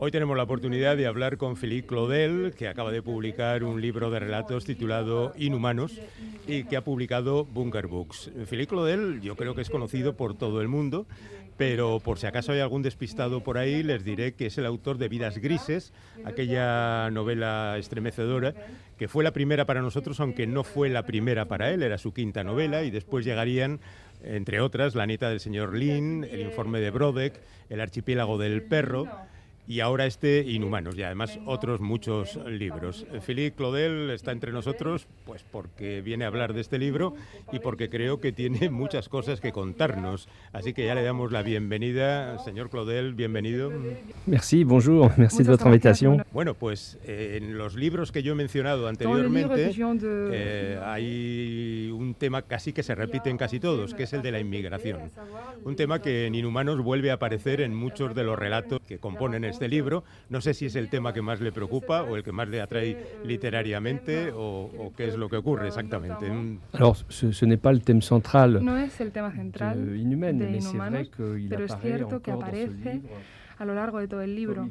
Hoy tenemos la oportunidad de hablar con Philippe Claudel, que acaba de publicar un libro de relatos titulado Inhumanos y que ha publicado Bunker Books. Philippe Claudel yo creo que es conocido por todo el mundo, pero por si acaso hay algún despistado por ahí, les diré que es el autor de Vidas Grises, aquella novela estremecedora, que fue la primera para nosotros, aunque no fue la primera para él, era su quinta novela, y después llegarían entre otras, La nieta del señor Lin, El informe de Brodeck, El archipiélago del perro y ahora este Inhumanos y además otros muchos libros. Philippe Claudel está entre nosotros pues porque viene a hablar de este libro y porque creo que tiene muchas cosas que contarnos. Así que ya le damos la bienvenida. Señor Claudel, bienvenido. Merci, bonjour, merci de votre invitation. Bueno, pues eh, en los libros que yo he mencionado anteriormente eh, hay un tema casi que se repite en casi todos, que es el de la inmigración. Un tema que en Inhumanos vuelve a aparecer en muchos de los relatos que componen este este libro. No sé si es el tema que más le preocupa o el que más le atrae literariamente o, o qué es lo que ocurre exactamente. Alors, ce, ce n'est pas le thème central. No es el tema central de, Inhumaine, de Inhumanos, pero es cierto que aparece a lo largo de todo el libro.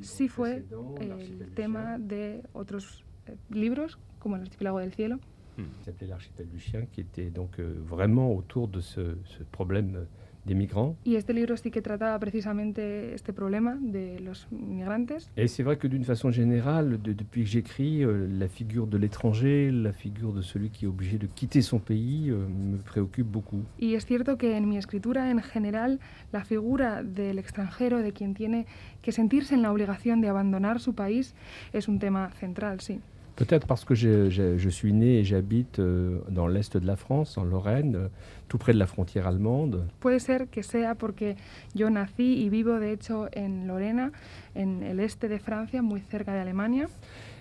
Sí fue el tema de otros eh, libros, como El archipiélago del cielo. Hmm. S'appelait l'archipel du chien, qui était donc euh, vraiment autour de ce, ce problème des migrants. Y este libro sí que trataba precisamente este problema de los migrantes. Et c'est vrai que d'une façon générale, de, depuis que j'écris, euh, la figure de l'étranger, la figure de celui qui est obligé de quitter son pays, euh, me préoccupe beaucoup. Y es cierto que en mi escritura en general, la figura del extranjero, de quien tiene que sentirse en la obligación de abandonar su país, es un tema central, sí. Peut-être parce que je, je, je suis né et j'habite euh, dans l'est de la France, en Lorraine, euh, tout près de la frontière allemande. Puede ser que sea porque yo nací y vivo de hecho en Lorena, en el este de Francia, muy cerca de Alemania.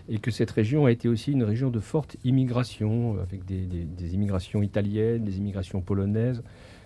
Et que cette région a été aussi une région de forte immigration, avec des, des, des immigrations italiennes, des immigrations polonaises,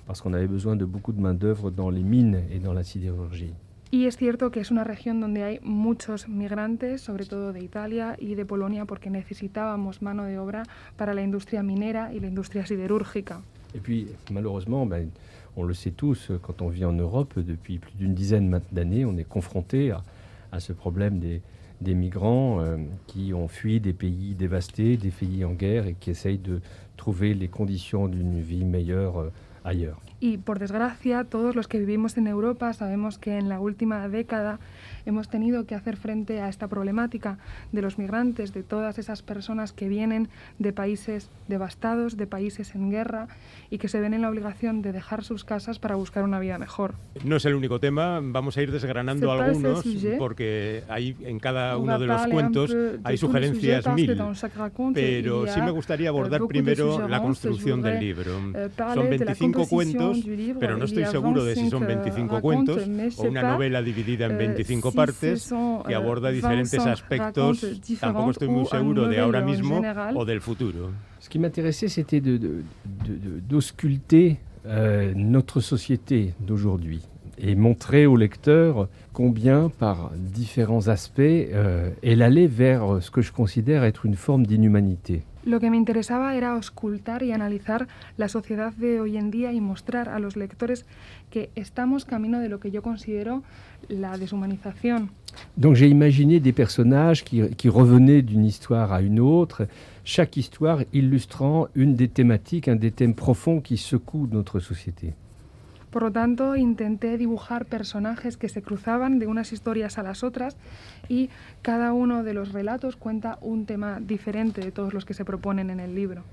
parce qu'on avait besoin de beaucoup de main-d'œuvre dans les mines et dans la sidérurgie. Y es cierto que es una región donde hay muchos migrantes, sobre todo de Italia y de Polonia, porque necesitábamos mano de obra para la industria minera y la industria siderúrgica. Et puis, malheureusement, ben, on le sait tous, quand on vit en Europe, depuis plus d'une dizaine d'années, on est confronté à, ce problème des, des migrants euh, qui ont fui des pays dévastés, des pays en guerre et qui essayent de trouver les conditions d'une vie meilleure euh, ailleurs. Y por desgracia, todos los que vivimos en Europa sabemos que en la última década hemos tenido que hacer frente a esta problemática de los migrantes, de todas esas personas que vienen de países devastados, de países en guerra y que se ven en la obligación de dejar sus casas para buscar una vida mejor. No es el único tema, vamos a ir desgranando algunos porque hay en cada uno de los cuentos hay sugerencias mil, pero sí me gustaría abordar primero la construcción del libro. Euh, Son 25 cuentos, pero no estoy seguro de si son 25 cuentos o una novela dividida en 25 partes que euh, aborda diferentes aspectos, tampoco estoy muy seguro de ahora mismo o del futuro. Ce qui m'intéressait, c'était d'ausculter de, de, euh, notre société d'aujourd'hui et montrer au lecteur combien, par différents aspects, euh, elle allait vers ce que je considère être une forme d'inhumanité. Lo que me interesaba era auscultar y analizar la sociedad de hoy en día y mostrar a los lectores que estamos camino de lo que yo considero la deshumanización. Donc j'ai imaginé des personnages qui, qui revenaient d'une histoire à une autre, chaque histoire illustrant une des thématiques, un des thèmes profonds qui secouent notre société. Por lo tanto, intenté dibujar personajes que se cruzaban de unas historias a las otras y cada uno de los relatos cuenta un tema diferente de todos los que se proponen en el libro.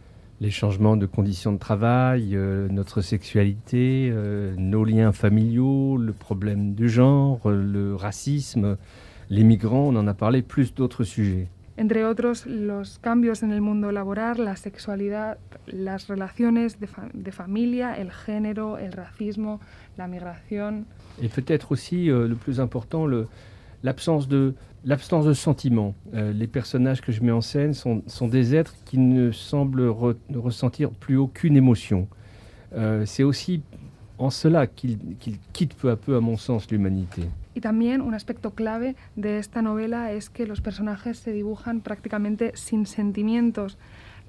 Les changements de conditions de travail, euh, notre sexualité, euh, nos liens familiaux, le problème du genre, le racisme, les migrants, on en a parlé, plus d'autres sujets. Entre otros los cambios en el mundo laboral, la sexualidad, las relaciones de, fa de familia, el género, el racismo, la migración. Et peut-être aussi euh, le plus important, l'absence de l'absence de sentiments. Euh, les personnages que je mets en scène sont, sont des êtres qui ne semblent re ressentir plus aucune émotion. Euh, C'est aussi en cela qu'ils qu quittent peu à peu, à mon sens, l'humanité. Y también un aspecto clave de esta novela es que los personajes se dibujan prácticamente sin sentimientos.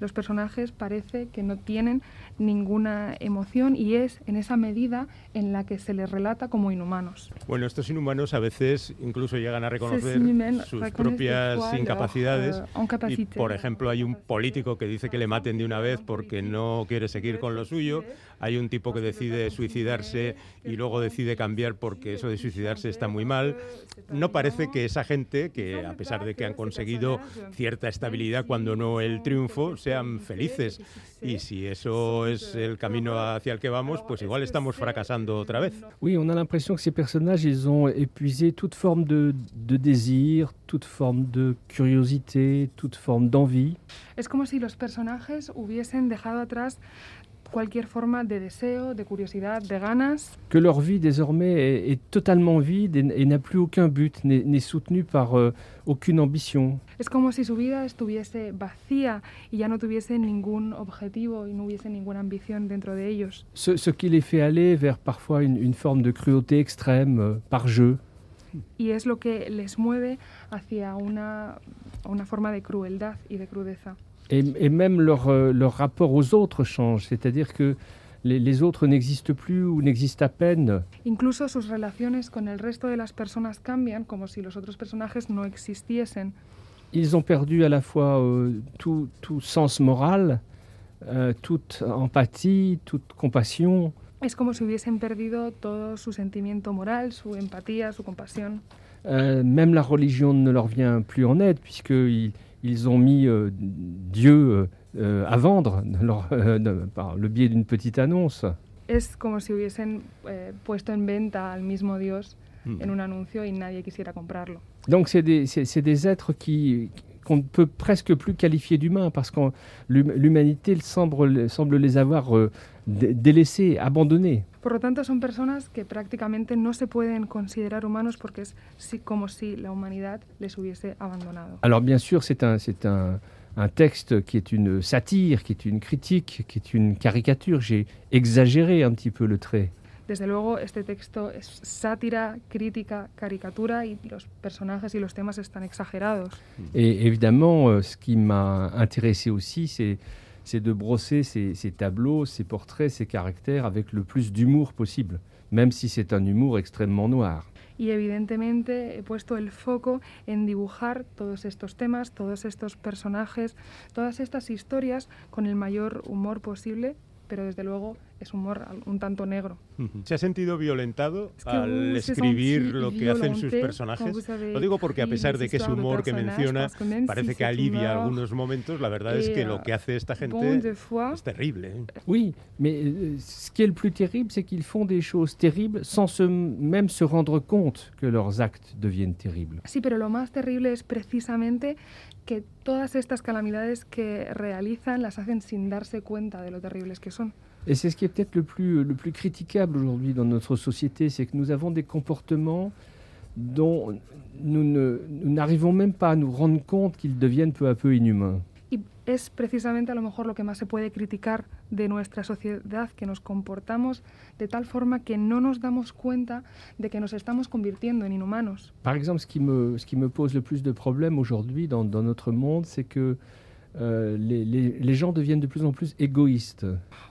Los personajes parece que no tienen ninguna emoción y es en esa medida en la que se les relata como inhumanos. Bueno, estos inhumanos a veces incluso llegan a reconocer sus propias incapacidades. Y, por ejemplo, hay un político que dice que le maten de una vez porque no quiere seguir con lo suyo. Hay un tipo que decide suicidarse y luego decide cambiar porque eso de suicidarse está muy mal. No parece que esa gente, que a pesar de que han conseguido cierta estabilidad cuando no el triunfo, sean felices. Y si eso es el camino hacia el que vamos, pues igual estamos fracasando otra vez. Oui, on a l'impression que ces personnages, ils ont épuisé toute forme de, de désir, toute forme de curiosité, toute forme d'envie. Es como si los personajes hubiesen dejado atrás cualquier forma de deseo, de curiosidad, de ganas. Que leur vie désormais est, est totalement vide et, et n'a plus aucun but, n'est soutenue par euh, aucune ambition. Es como si su vida estuviese vacía y ya no tuviese ningún objetivo y no hubiese ninguna ambición dentro de ellos. Ce, ce qui les fait aller vers parfois une, une forme de cruauté extrême euh, par jeu. Y es lo que les mueve hacia una, una forma de crueldad y de crudeza. Et, et même leur, euh, leur, rapport aux autres change, c'est-à-dire que les, les autres n'existent plus ou n'existent à peine. Incluso sus relaciones con el resto de las personas cambian como si los otros personajes no existiesen. Ils ont perdu à la fois euh, tout, tout, sens moral, euh, toute empathie, toute compassion. Es como si hubiesen perdido todo su sentimiento moral, su empatía, su compasión. Euh, même la religion ne leur vient plus en aide puisqu'ils ils ont mis euh, Dieu euh, à vendre leur, euh, par le biais d'une petite annonce. Es como si hubiesen eh, puesto en venta al mismo Dios mm. en un anuncio y nadie quisiera comprarlo. Donc c'est des, des, êtres qui qu'on ne peut presque plus qualifier d'humains parce que l'humanité semble, semble les avoir euh, délaissés, abandonnés. Por lo tanto, son personas que prácticamente no se pueden considerar humanos porque es si, como si la humanidad les hubiese abandonado. Alors bien sûr, c'est un, c'est un, un texte qui est une satire, qui est une critique, qui est une caricature. J'ai exagéré un petit peu le trait. Desde luego, este texto es sátira, crítica, caricatura y los personajes y los temas están exagerados. Et évidemment, euh, ce qui m'a intéressé aussi, c'est c'est de brosser ces, tableaux, ces portraits, ces caractères avec le plus d'humour possible, même si c'est un humour extrêmement noir. Y evidentemente he puesto el foco en dibujar todos estos temas, todos estos personajes, todas estas historias con el mayor humor posible, pero desde luego es humor un tanto negro. ¿Se ha sentido violentado es que al escribir lo que hacen sus personajes? Lo digo porque a pesar de que ese humor que menciona parece que alivia algunos momentos, la verdad es que lo que hace esta gente es terrible. ¿eh? Oui, mais euh, ce qui est le plus terrible, c'est qu'ils font des choses terribles sans se, même se rendre compte que leurs actes deviennent terribles. Sí, pero lo más terrible es precisamente que todas estas calamidades que realizan las hacen sin darse cuenta de lo terribles que son. Et c'est ce qui est peut-être le plus, le plus critiquable aujourd'hui dans notre société, c'est que nous avons des comportements dont nous n'arrivons même pas à nous rendre compte qu'ils deviennent peu à peu inhumains. Y es precisamente a lo mejor lo que más se puede criticar de nuestra sociedad, que nos comportamos de tal forma que no nos damos cuenta de que nos estamos convirtiendo en inhumanos. Par exemple, ce qui me, ce qui me pose le plus de problèmes aujourd'hui dans, dans notre monde, c'est que euh, les, les, les, gens deviennent de plus en plus égoïstes.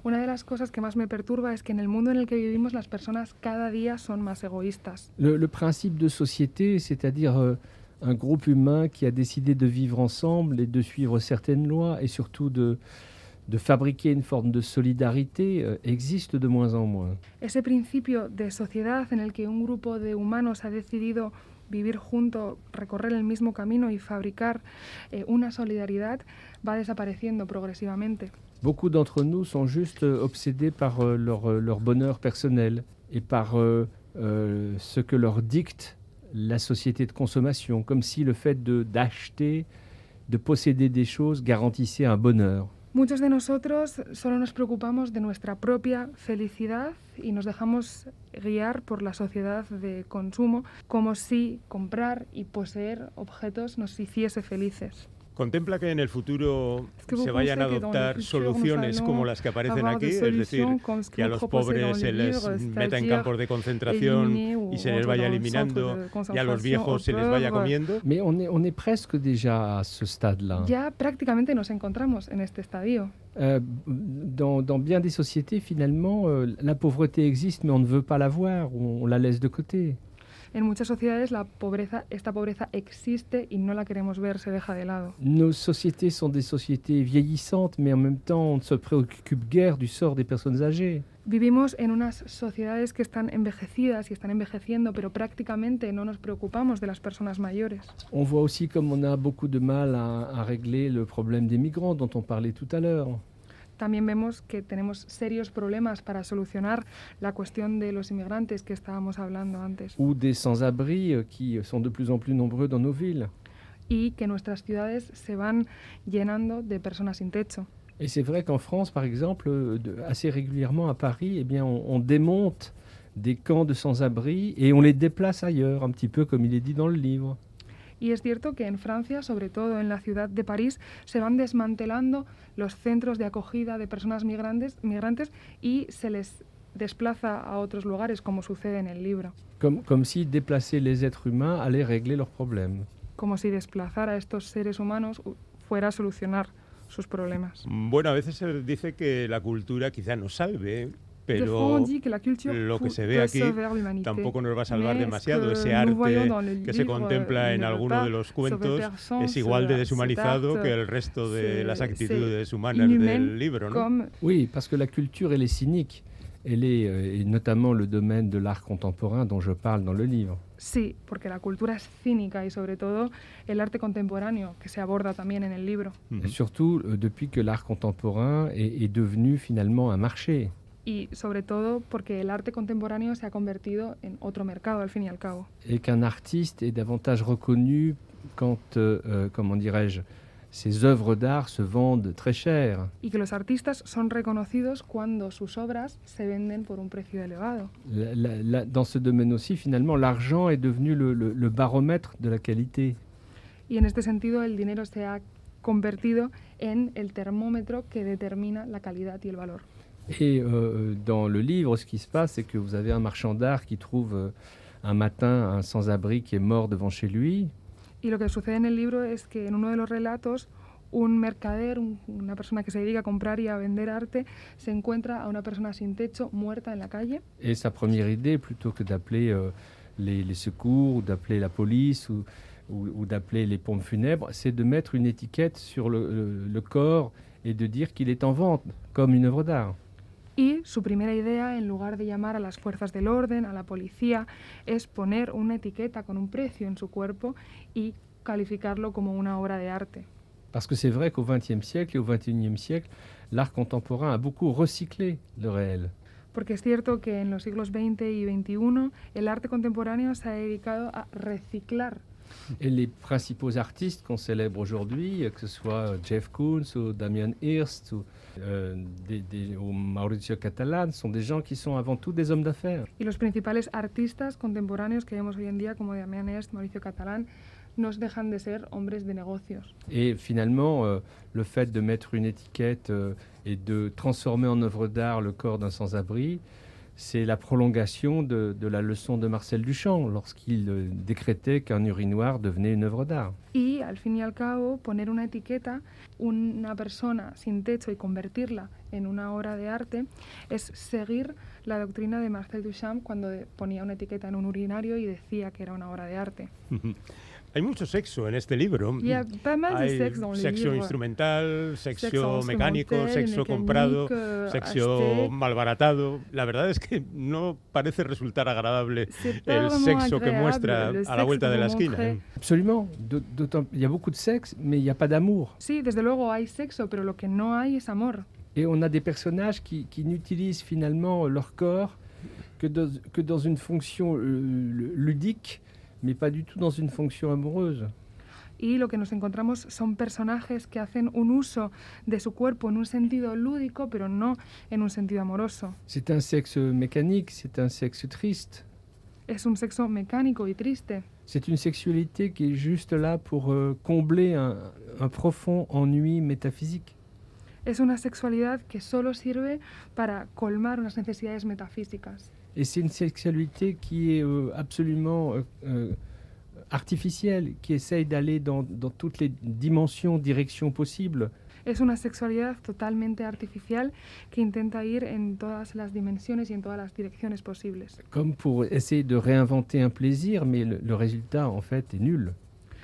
Una de las cosas que más me perturba es que en el mundo en el que vivimos las personas cada día son más egoístas. Le, le principe de société, c'est-à-dire euh, un groupe humain qui a décidé de vivre ensemble et de suivre certaines lois et surtout de, de fabriquer une forme de solidarité euh, existe de moins en moins. Ese principio de sociedad en el que un grupo de humanos ha decidido vivir junto, recorrer el mismo camino y fabricar eh, una solidaridad va desapareciendo progresivamente. Beaucoup d'entre nous sont juste obsédés par euh, leur, euh, leur, bonheur personnel et par euh, euh, ce que leur dicte la société de consommation, comme si le fait d'acheter, de, de posséder des choses garantissait un bonheur. Muchos de nosotros solo nos preocupamos de nuestra propia felicidad y nos dejamos guiar por la sociedad de consumo como si comprar y poseer objetos nos hiciese felices. ¿Contempla que en el futuro se vayan a adoptar soluciones como las que aparecen aquí? Es decir, que a los pobres se les meta en campos de concentración y se les vaya eliminando y a los viejos se les vaya comiendo. Mais on est, on est presque déjà à ce stade-là. Ya prácticamente nos encontramos en este estadio. Euh, dans, dans bien des sociétés, finalement, euh, la pauvreté existe, mais on ne veut pas la voir, on, on la laisse de côté. En muchas sociedades la pobreza, esta pobreza existe y no la queremos ver, se deja de lado. Nos sociétés sont des sociétés vieillissantes, mais en même temps, on ne se préoccupe guère du sort des personnes âgées. Vivimos en unas sociedades que están envejecidas y están envejeciendo, pero prácticamente no nos preocupamos de las personas mayores. On voit aussi comme on a beaucoup de mal à, à régler le problème des migrants dont on parlait tout à l'heure. También vemos que tenemos serios problemas para solucionar la cuestión de los inmigrantes que estábamos hablando antes Ou des sans-abri euh, qui sont de plus en plus nombreux dans nos villes. y que nuestras ciudades se van llenando de personas sin techo. Et c'est vrai qu'en France, par exemple, euh, de- assez régulièrement à Paris, eh bien, on, on démonte des camps de sans-abri et on les déplace ailleurs, un petit peu comme il est dit dans le livre. Y es cierto que en Francia, sobre todo en la ciudad de París, se van desmantelando los centros de acogida de personas migrantes, migrantes y se les desplaza a otros lugares, como sucede en el libro. Comme, comme si déplacer les êtres humains allait régler leurs problèmes. Como si desplazar a estos seres humanos fuera a solucionar sus problemas. Bueno, a veces se dice que la cultura quizá nos salve, pero dit que la culture lo que se ve aquí tampoco nos va a salvar Mais demasiado. ce Ese que nous voyons arte dans le que se livre, contempla en alguno pas de los cuentos es igual de arte, que el resto de c'est- las actitudes humanas del libro, ¿no? Oui, parce que la culture, elle est cynique. Elle est, euh, et notamment le domaine de l'art contemporain dont je parle dans le livre. Sí, porque la cultura es cínica y sobre todo el arte contemporáneo, que se aborda también en el libro. Ujú. Et surtout euh, depuis que l'art contemporain est, est devenu finalement un marché. Y sobre todo porque el arte contemporáneo se ha convertido en otro mercado, al fin y al cabo. et qu'un artiste est davantage reconnu quand, euh, euh, comment dirais-je, ses œuvres d'art se vendent très cher. Y que los artistas son reconocidos cuando sus obras se venden por un precio elevado. La- la- la- dans ce domaine aussi, finalement, l'argent est devenu le, le- le baromètre de la qualité. Y en este sentido el dinero se ha convertido en el termómetro que determina la calidad y el valor. Et euh, dans le livre, ce qui se passe, c'est que vous avez un marchand d'art qui trouve euh, un matin un sans-abri qui est mort devant chez lui. Y lo que sucede en el libro es que en uno de los relatos un mercader, un- una persona que se dedica a comprar y a vender arte, se encuentra a una persona sin techo muerta en la calle Et sa première idée, plutôt que d'appeler euh, les, les secours, ou d'appeler la police, ou, ou- ou d'appeler les pompes funèbres, c'est de mettre une étiquette sur le, le- le corps et de dire qu'il est en vente, comme une œuvre d'art. Y su primera idea, en lugar de llamar a las fuerzas del orden, a la policía, es poner una etiqueta con un precio en su cuerpo y calificarlo como una obra de arte. Parce que c'est vrai qu'au XXe siècle et au XXIe siècle, l'art contemporain a beaucoup recyclé le réel. Porque es cierto que en los siglos XX y XXI el arte contemporáneo se ha dedicado a reciclar Et les principaux artistes qu'on célèbre aujourd'hui, euh, que ce soit Jeff Koons ou Damien Hirst ou, euh, des- des- ou Mauricio Catalan, sont des gens qui sont avant tout des hommes d'affaires. Y los principales artistas contemporáneos que vemos hoy en día, como Damián Est, Mauricio Catalán, nos dejan de ser hombres de negocios. Et finalement, euh, le fait de mettre une étiquette euh, et de transformer en œuvre d'art le corps d'un sans-abri, c'est la prolongation de, de la leçon de Marcel Duchamp lorsqu'il euh, décrétait qu'un urinoir devenait une œuvre d'art. Y al fin y al cabo, poner una etiqueta, una persona sin techo y convertirla en una obra de arte, es seguir la doctrina de Marcel Duchamp cuando ponía una etiqueta en un urinario y decía que era una obra de arte. Hay mucho sexo en este libro. Il y a pas mal de Hay sexe dans le sexo livre. instrumental, sexo, Sexo mecánico, sexo comprado, eh, sexo acheté. malbaratado. La verdad es que no parece resultar agradable el sexo que muestra a la vuelta de la esquina. ¿eh? Absolument. D'aut- d'autant- Il y a beaucoup de sexe, mais il n'y a pas d'amour. Sí, desde luego hay sexo, pero lo que no hay es amor. Et on a des personnages qui, qui n'utilisent finalement leur corps que dans, que dans une fonction euh, ludique, mais pas du tout dans une fonction amoureuse. Y lo que nos encontramos son personajes que hacen un uso de su cuerpo en un sentido lúdico, pero no en un sentido amoroso. C'est un sexe mécanique, c'est un sexe triste. Es un sexo mecánico y triste. C'est une sexualité qui est juste là pour euh, combler un, un profond ennui métaphysique. Es una sexualidad que solo sirve para colmar unas necesidades metafísicas. Et c'est une sexualité qui est euh, absolument euh, euh, artificielle, qui essaye d'aller dans, dans toutes les dimensions, directions possibles. Es una sexualidad totalmente artificial que intenta ir en todas las dimensiones y en todas las direcciones posibles. Comme pour essayer de réinventer un plaisir, mais le, le résultat en fait est nul.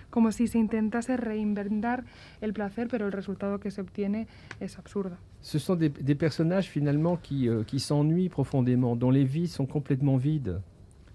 Como si se intentase reinventar el placer, pero el resultado que se obtiene es absurdo. Ce sont des, des personnages finalement qui, euh, qui s'ennuient profondément, dont les vies sont complètement vides.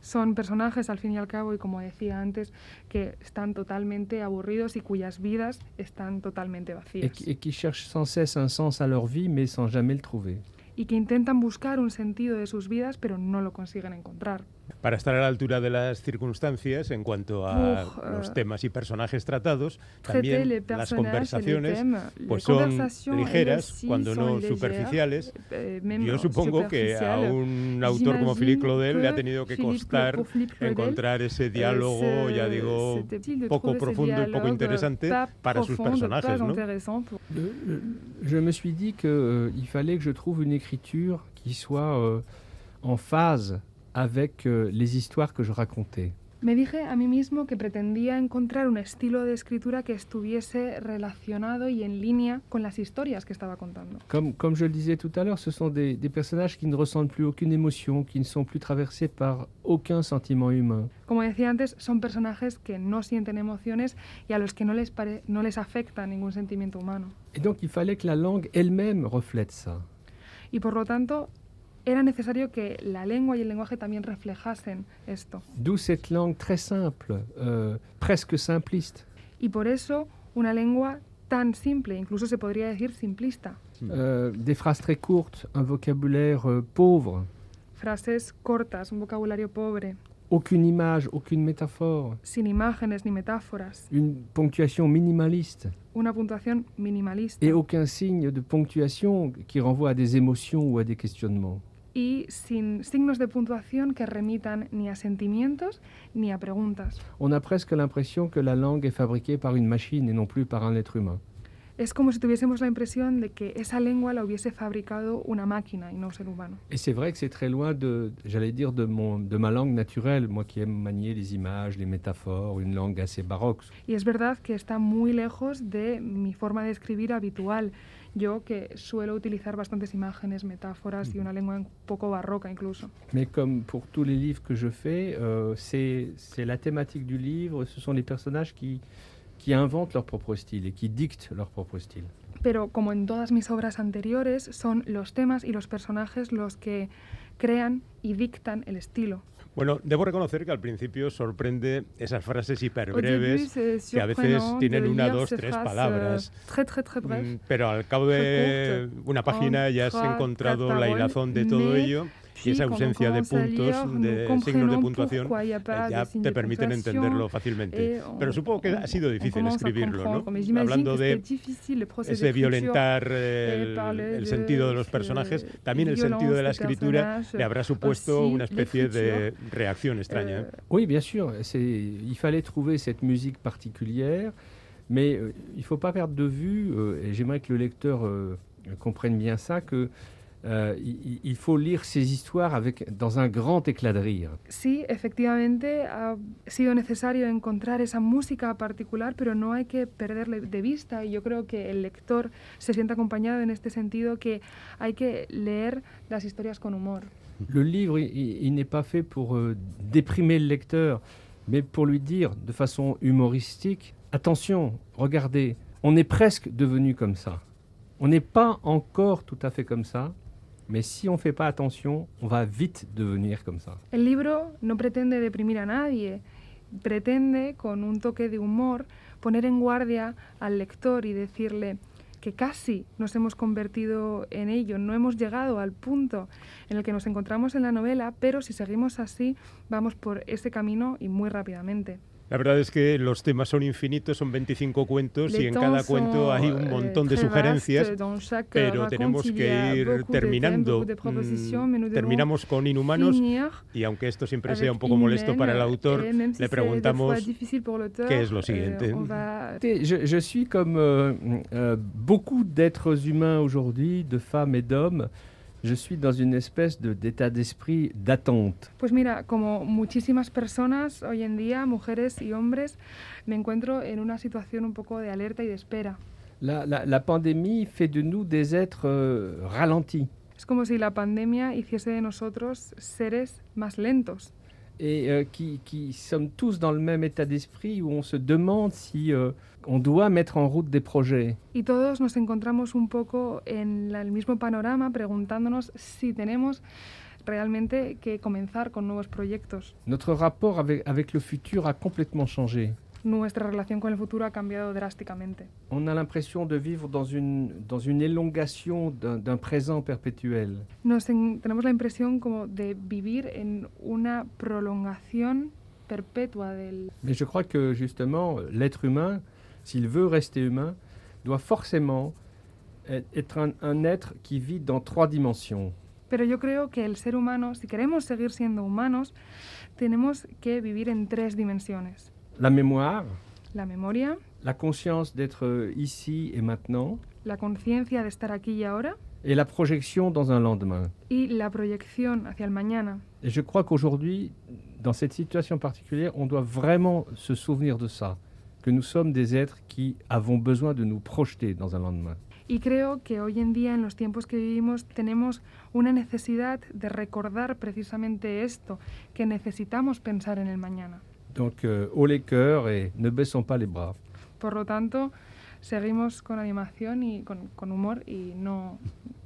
Son personajes, al fin y al cabo, y como decía antes, que están totalmente aburridos y cuyas vidas están totalmente et, vacías. qui- et qui cherchent sans cesse un sens à leur vie, mais sans jamais le trouver. Y que intentan buscar un sentido de sus vidas, pero no lo consiguen encontrar. Para estar a la altura de las circunstancias en cuanto a Pour, los euh, temas y personajes tratados, también las conversaciones thèmes, pues son ligeras, cuando no légères, superficiales. eh, Yo supongo que a un autor como Philippe Claudel le ha tenido que Philippe costar pour Philippe Claudel, encontrar ese eh, diálogo, ya digo, de poco profundo y poco interesante para sus personajes, ¿no? pour- je me suis dit qu'il fallait que je trouve une écriture qui soit euh, en phase avec euh, les histoires que je racontais. Me dije a mí mismo que pretendía encontrar un estilo de escritura que estuviese relacionado y en línea con las historias que estaba contando. Comme, comme je le disais tout à l'heure, ce sont des, des personnages qui ne ressentent plus aucune émotion, qui ne sont plus traversés par aucun sentiment humain. Como decía antes, son personajes que no sienten emociones y a los que no les, pare- no les afecta ningún sentimiento humano. Et donc il fallait que la langue elle-même reflète ça. Y por lo tanto, era necesario que la lengua y el lenguaje también reflejasen esto. D'où cette langue très simple, euh, presque simpliste. Y por eso, una lengua tan simple, incluso se podría decir simplista. Euh, des phrases très courtes, un vocabulaire euh, pauvre, Frases cortas, un vocabulario pobre, aucune image, aucune métaphore, sin imágenes ni metáforas, une ponctuation minimaliste una puntuación minimalista et aucun signe de ponctuation qui renvoie à des émotions ou à des questionnements. Y sin signos de puntuación que remitan ni a sentimientos ni a preguntas. On a presque l'impression que la langue est fabriquée par une machine et non plus par un être humain. Es como si tuviésemos la impresión de que esa lengua la hubiese fabricado una máquina y no un ser humano. Et c'est vrai que c'est très loin de, j'allais dire, de, mon, de ma langue naturelle, moi qui aime manier les images, les métaphores, une langue assez baroque. Y es verdad que está muy lejos de mi forma de escribir habitual. Yo que suelo utilizar bastantes imágenes, metáforas y una lengua un poco barroca incluso. Mais comme pour tous les livres que je fais, euh, c'est c'est la thématique du livre, ce sont les personnages qui, qui inventent leur propre style et qui dictent leur propre style. Pero como en todas mis obras anteriores, son los temas y los personajes los que crean y dictan el estilo. Bueno, debo reconocer que al principio sorprende esas frases début, hiperbreves que a veces tienen una, dos, tres phrases, palabras. Très, très, très bref. Mm, Pero al cabo de Très una página ya has encontrado la hilazón de todo mais ello y esa ausencia de puntos, de signos de puntuación, eh, ya te permiten entenderlo fácilmente. on- Pero supongo que ha sido difícil escribirlo. ¿no? Hablando de ese violentar eh, el, el sentido de los eh, personajes, también el sentido de la des escritura le habrá supuesto aussi una especie de reacción extraña. ¿eh? Oui, bien sûr, il fallait trouver cette musique particulière, mais euh, il ne faut pas perdre de vue, euh, et j'aimerais que le lecteur euh, comprenne bien ça, que il, il faut lire ces histoires avec, dans un grand éclat de rire. Sí, efectivamente ha sido necesario encontrar esa música particular, pero no hay que perderle de vista. Y yo creo que el lector se siente acompañado en este sentido que hay que leer las historias con humor. Le livre, il- il n'est pas fait pour euh, déprimer le lecteur, mais pour lui dire de façon humoristique, attention, regardez, on est presque devenu comme ça. On n'est pas encore tout à fait comme ça, mais si on fait pas attention, on va vite devenir comme ça. El libro no pretende deprimir a nadie, pretende, con un toque de humor, poner en guardia al lector y decirle que casi nos hemos convertido en ello, no hemos llegado al punto en el que nos encontramos en la novela, pero si seguimos así, vamos por ese camino y muy rápidamente. La verdad es que los temas son infinitos, son 25 cuentos y Les en temps cada cuento hay un euh, montón de sugerencias. chaque pero raconte, tenemos y que a ir terminando. thèmes, Mm, Terminamos con Inhumanos y aunque esto siempre sea un poco molesto para el autor, le preguntamos qué es lo euh, siguiente. va Je, je suis comme euh, euh, beaucoup d'êtres humains aujourd'hui, de femmes et d'hommes, Je suis dans une espèce de- d'état d'esprit d'attente. Pues mira, como muchísimas personas hoy en día, mujeres y hombres, me encuentro en una situación un poco de alerta y de espera. La, la- la pandémie fait de nous des êtres euh, ralentis. Es como si la pandemia hiciese de nosotros seres más lentos et euh, qui, qui sommes tous dans le même état d'esprit où on se demande si euh, on doit mettre en route des projets. y todos nos encontramos un poco en la- el mismo panorama preguntándonos si tenemos realmente que comenzar con nuevos proyectos. Notre rapport avec, avec le futur a complètement changé. Nuestra relación con el futuro ha cambiado drásticamente. On a l'impression de vivre dans une, dans une élongation d'un présent perpétuel. Nos en- tenemos la impresión como de vivir en una prolongación perpetua del, Mais je crois que justement, l'être humain, s'il veut rester humain, doit forcément être- être un, un être qui vit dans trois dimensions. Pero yo creo que el ser humano, si queremos seguir siendo humanos, tenemos que vivir en tres dimensiones. La mémoire, La memoria, la conscience d'être ici et maintenant, la conciencia de estar aquí y ahora et la projection dans un lendemain. y la proyección hacia el mañana. Et je crois qu'aujourd'hui, dans cette situation particulière, on doit vraiment se souvenir de ça, que nous sommes des êtres qui avons besoin de nous projeter dans un lendemain. Y creo que hoy en día, en los tiempos que vivimos, tenemos una necesidad de recordar precisamente esto, que necesitamos pensar en el mañana. Donc, euh, haut les cœurs et ne baissons pas les bras. Por lo tanto, seguimos con animación y con, con humor y no,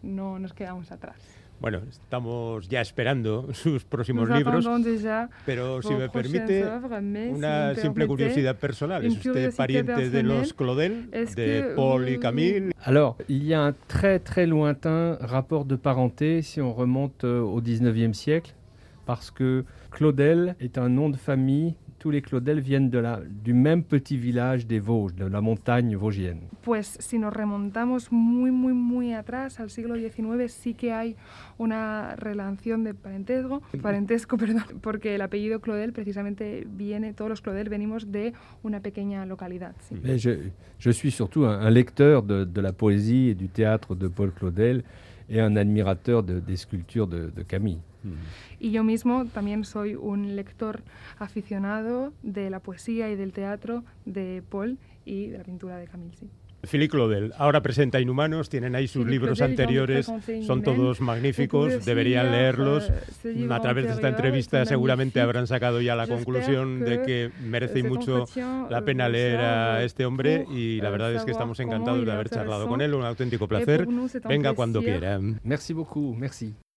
no nos quedamos atrás. Bueno, estamos ya esperando sus próximos Nous libros, attendons déjà pero si vos me permite si una vous me simple curiosidad personal. ¿Es usted pariente de los Claudel, de Paul y Camille? Alors, il y a un très très lointain rapport de parenté si on remonte euh, au 19e siècle, parce que Claudel est un nom de famille. Tous les Claudel viennent de la, du même petit village des Vosges, de la montagne vosgienne. Pues si nos remontamos muy, muy, muy atrás, al siglo XIX, sí que hay una relación de parentesco, parentesco, perdón, porque el apellido Claudel precisamente viene, todos los Claudel venimos de una pequeña localidad. sí. Mais je, je suis surtout un, un lecteur de, de la poésie et du théâtre de Paul Claudel et un admirateur de- des sculptures de, de Camille. Y yo mismo también soy un lector aficionado de la poesía y del teatro de Paul y de la pintura de Camille. sí. Philippe Claudel ahora presenta Inhumanos, tienen ahí sus Philippe libros Claudel, anteriores, son todos magníficos, deberían leerlos. A través de esta entrevista seguramente habrán sacado ya la conclusión de que, merece mucho la pena leer a este hombre y la verdad es que estamos encantados de haber charlado con él, un auténtico Et placer. Venga cuando quiera. Merci beaucoup, merci.